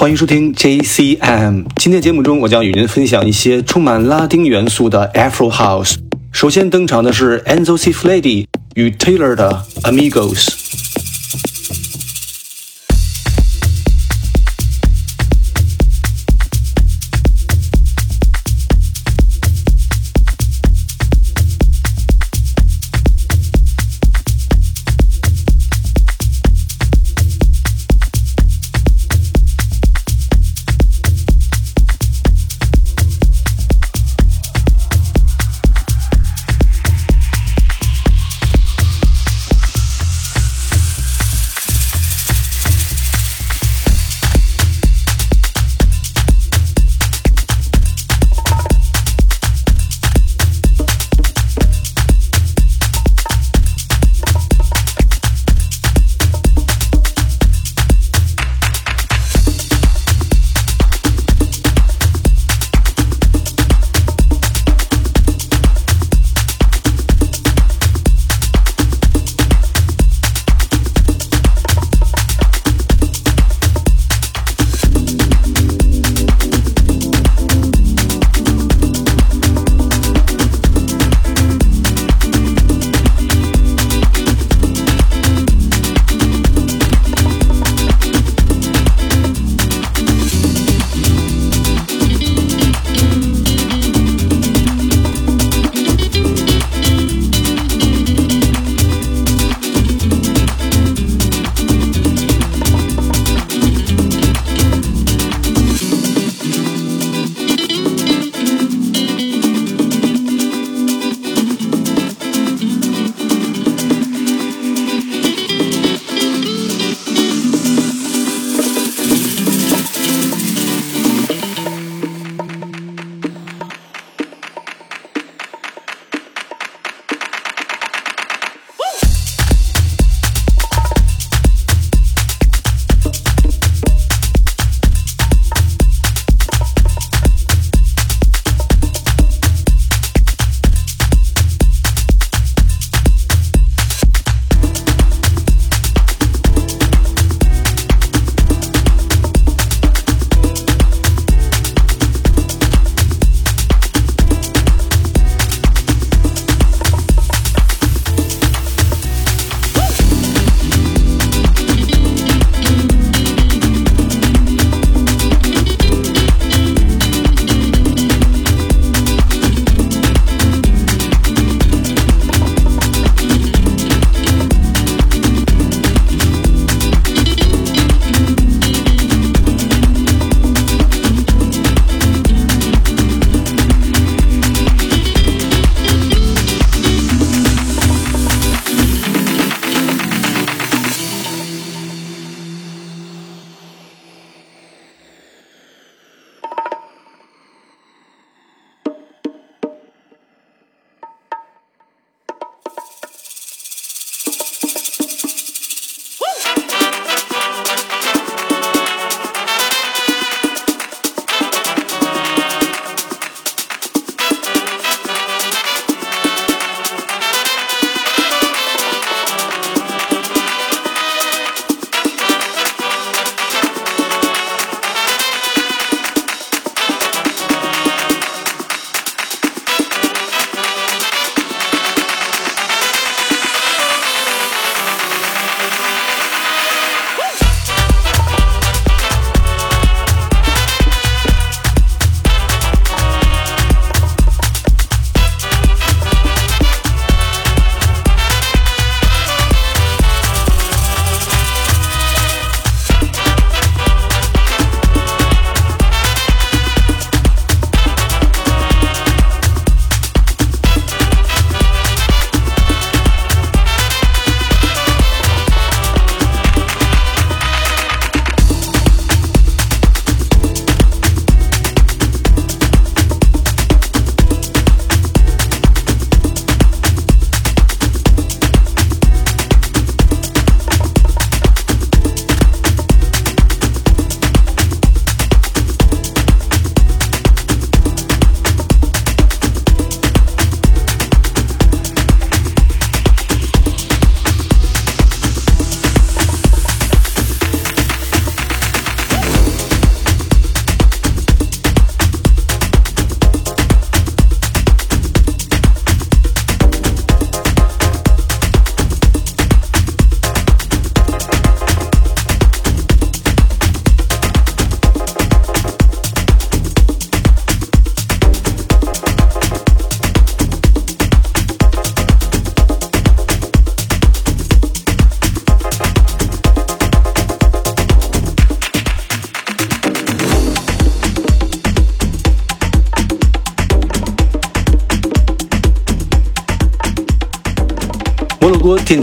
欢迎收听 JCM。今天节目中，我将与您分享一些充满拉丁元素的 Afro House。首先登场的是 Enzo C. Flady 与 Taylor 的 Amigos。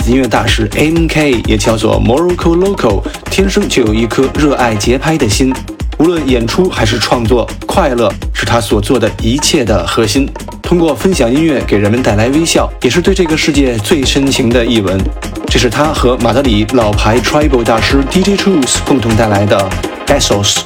音乐大师 M.K，也叫做 Morocco Loco，天生就有一颗热爱节拍的心。无论演出还是创作，快乐是他所做的一切的核心。通过分享音乐给人们带来微笑，也是对这个世界最深情的一吻。这是他和马德里老牌 Tribal 大师 DJ Truth 共同带来的 Bezos。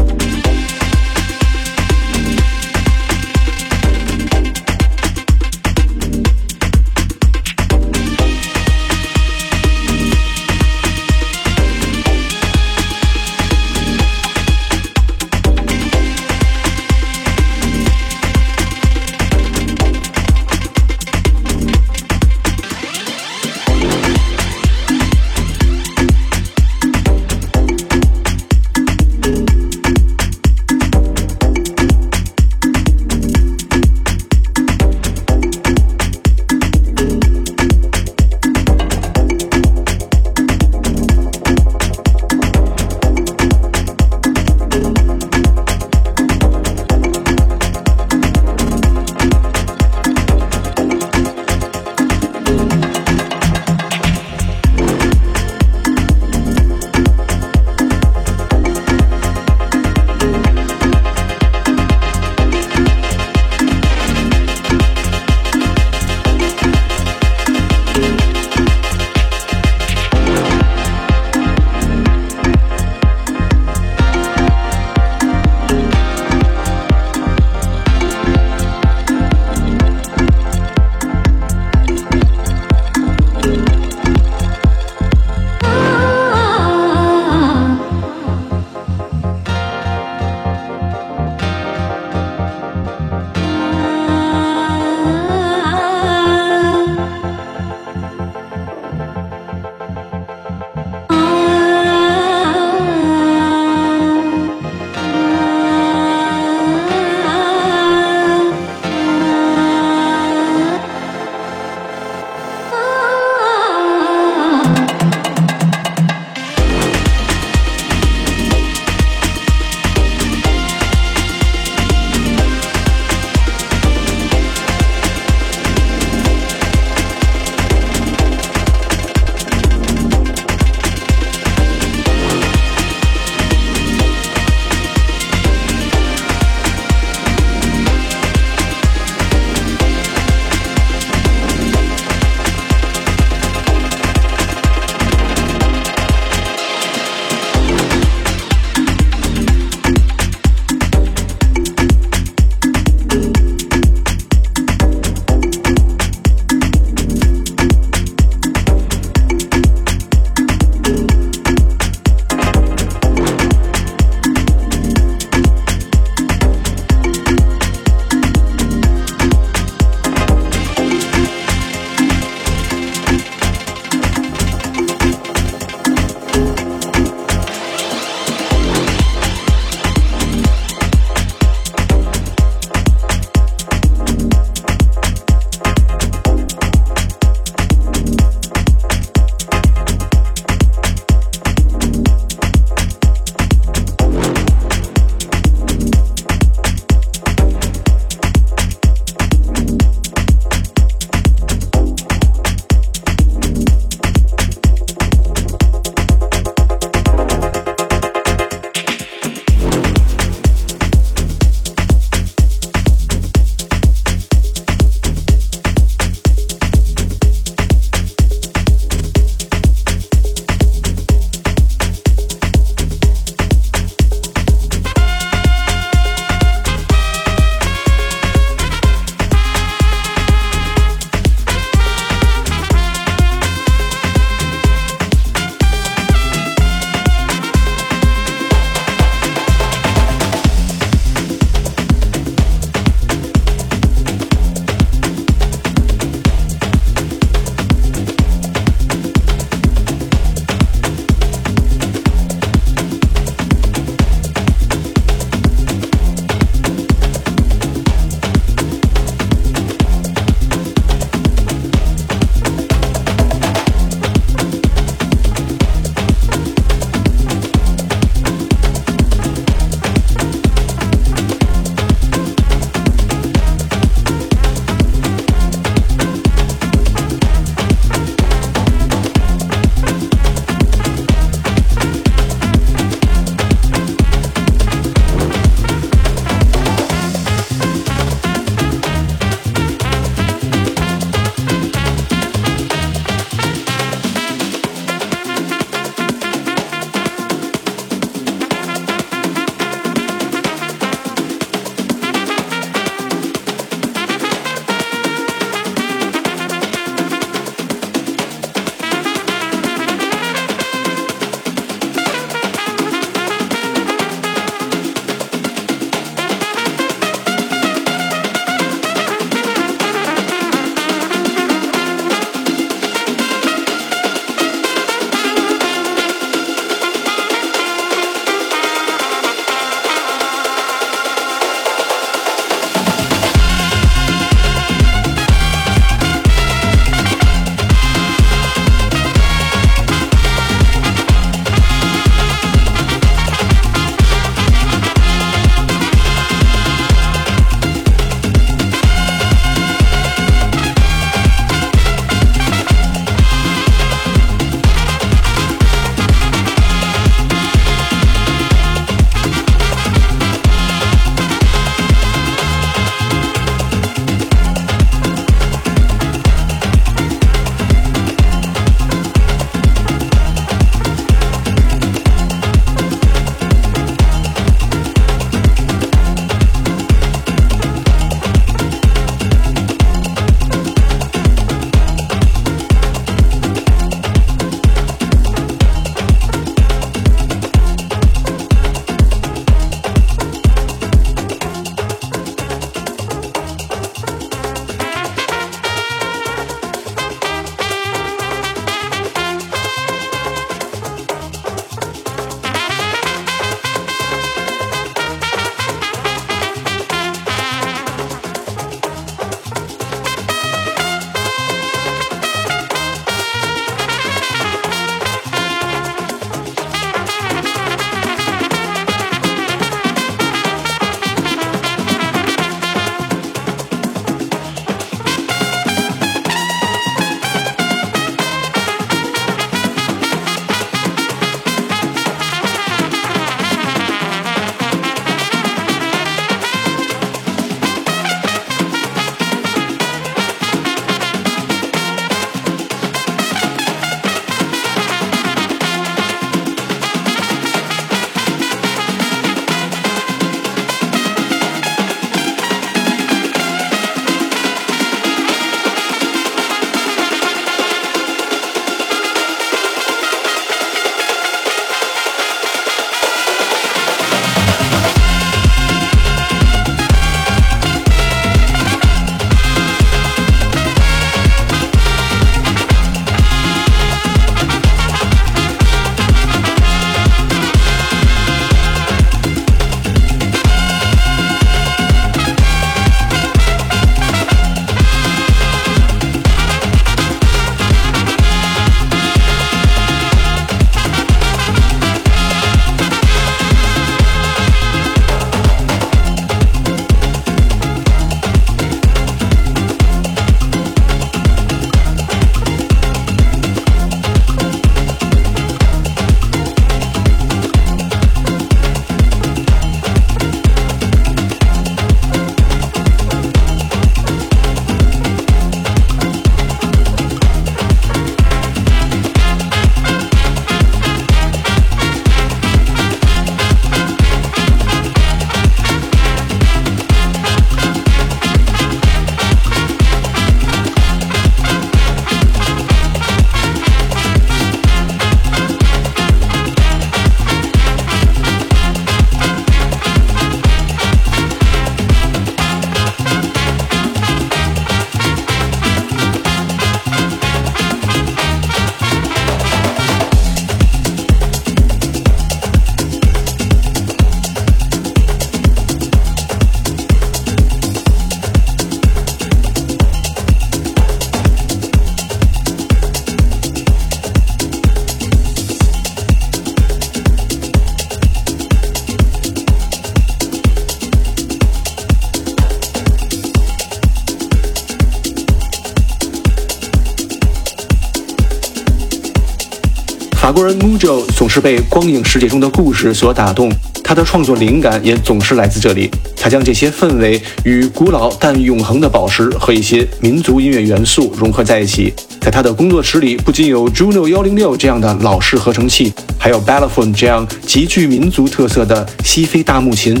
法国人 Mujo 总是被光影世界中的故事所打动，他的创作灵感也总是来自这里。他将这些氛围与古老但永恒的宝石和一些民族音乐元素融合在一起。在他的工作室里，不仅有 Juno 幺零六这样的老式合成器，还有 b a l l f o n 这样极具民族特色的西非大木琴。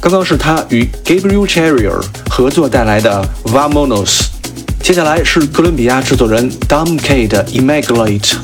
刚刚是他与 Gabriel Cherrier 合作带来的 Vamonos，接下来是哥伦比亚制作人 Dom K 的 Immaculate。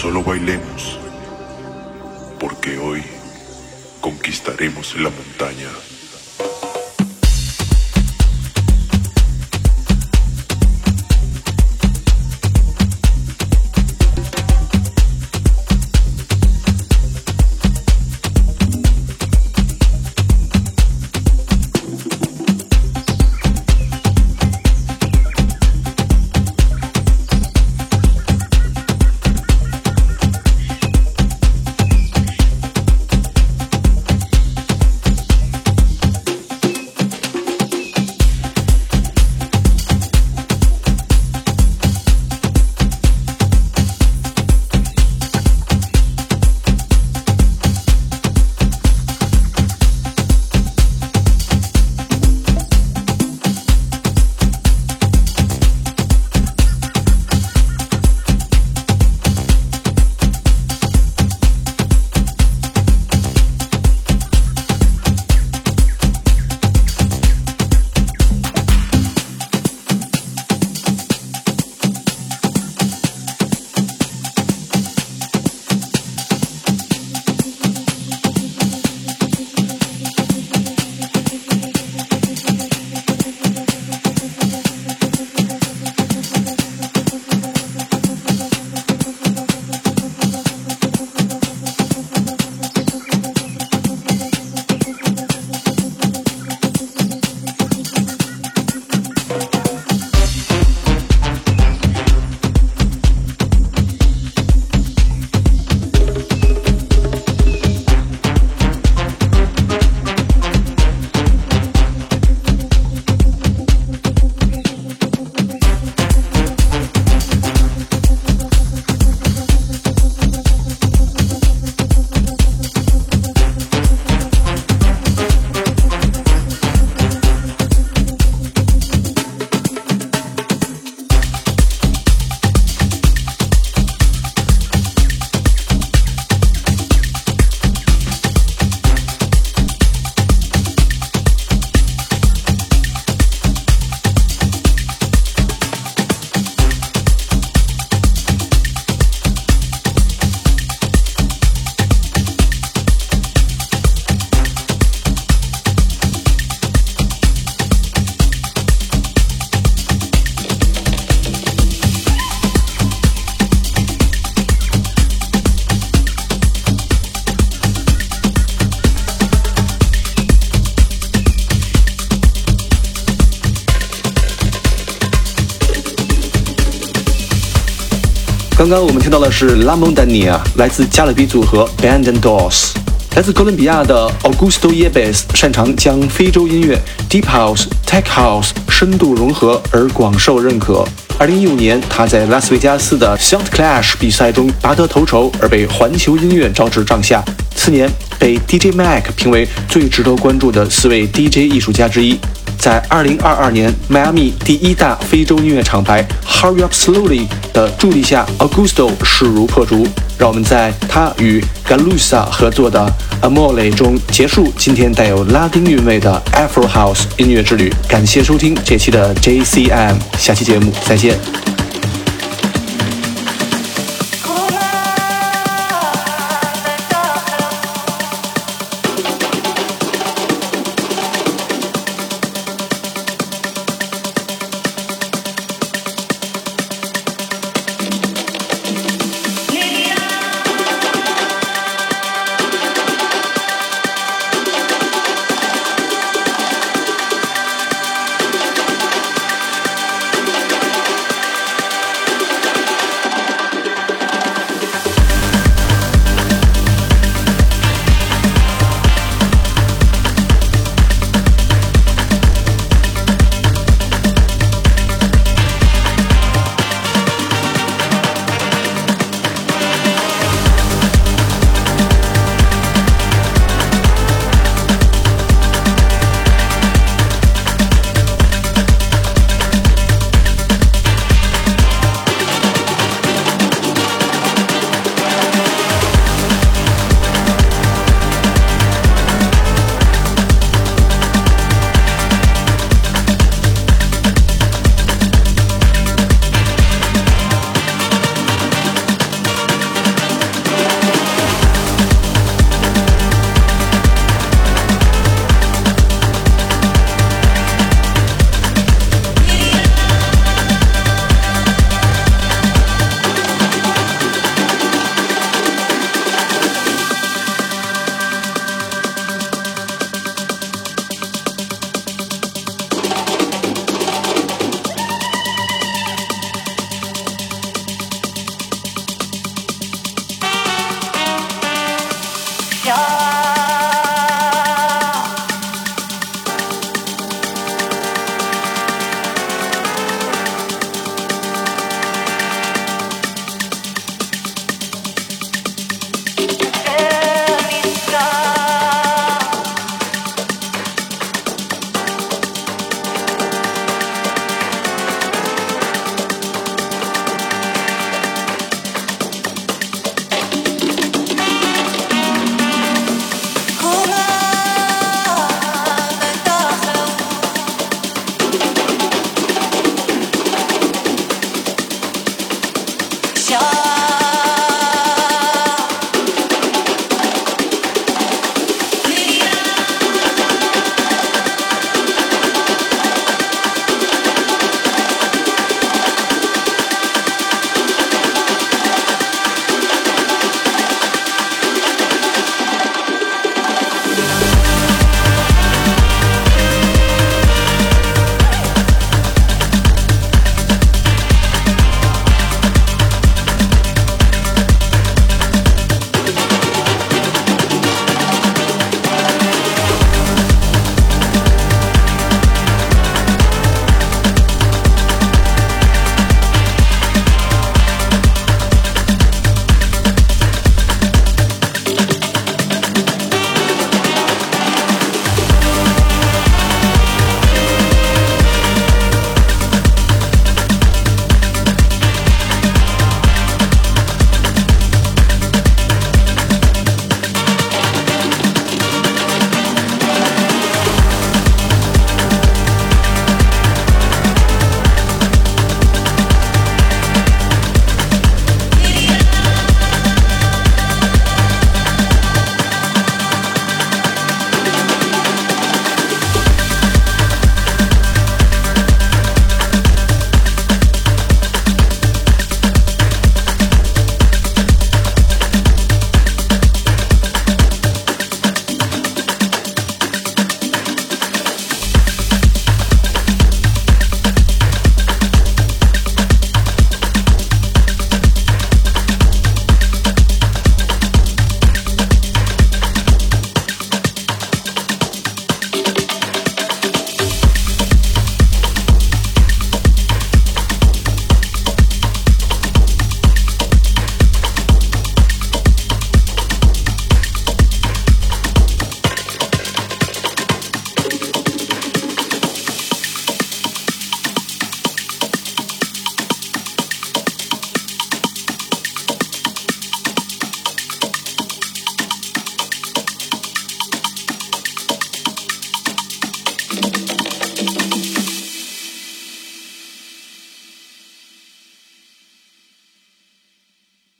Solo bailemos, porque hoy conquistaremos la montaña. 刚刚我们听到的是拉蒙丹尼亚，来自加勒比组合 Band and Dolls。来自哥伦比亚的 Augusto Yebes 擅长将非洲音乐 Deep House、Tech House 深度融合而广受认可。二零一五年，他在拉斯维加斯的 Sound Clash 比赛中拔得头筹，而被环球音乐招至帐下。次年，被 DJ Mac 评为最值得关注的四位 DJ 艺术家之一。在二零二二年，迈阿密第一大非洲音乐厂牌 Hurry Up Slowly 的助力下，Augusto 势如破竹。让我们在他与 Galusa 合作的 Amore 中结束今天带有拉丁韵味的 Afro House 音乐之旅。感谢收听这期的 JCM，下期节目再见。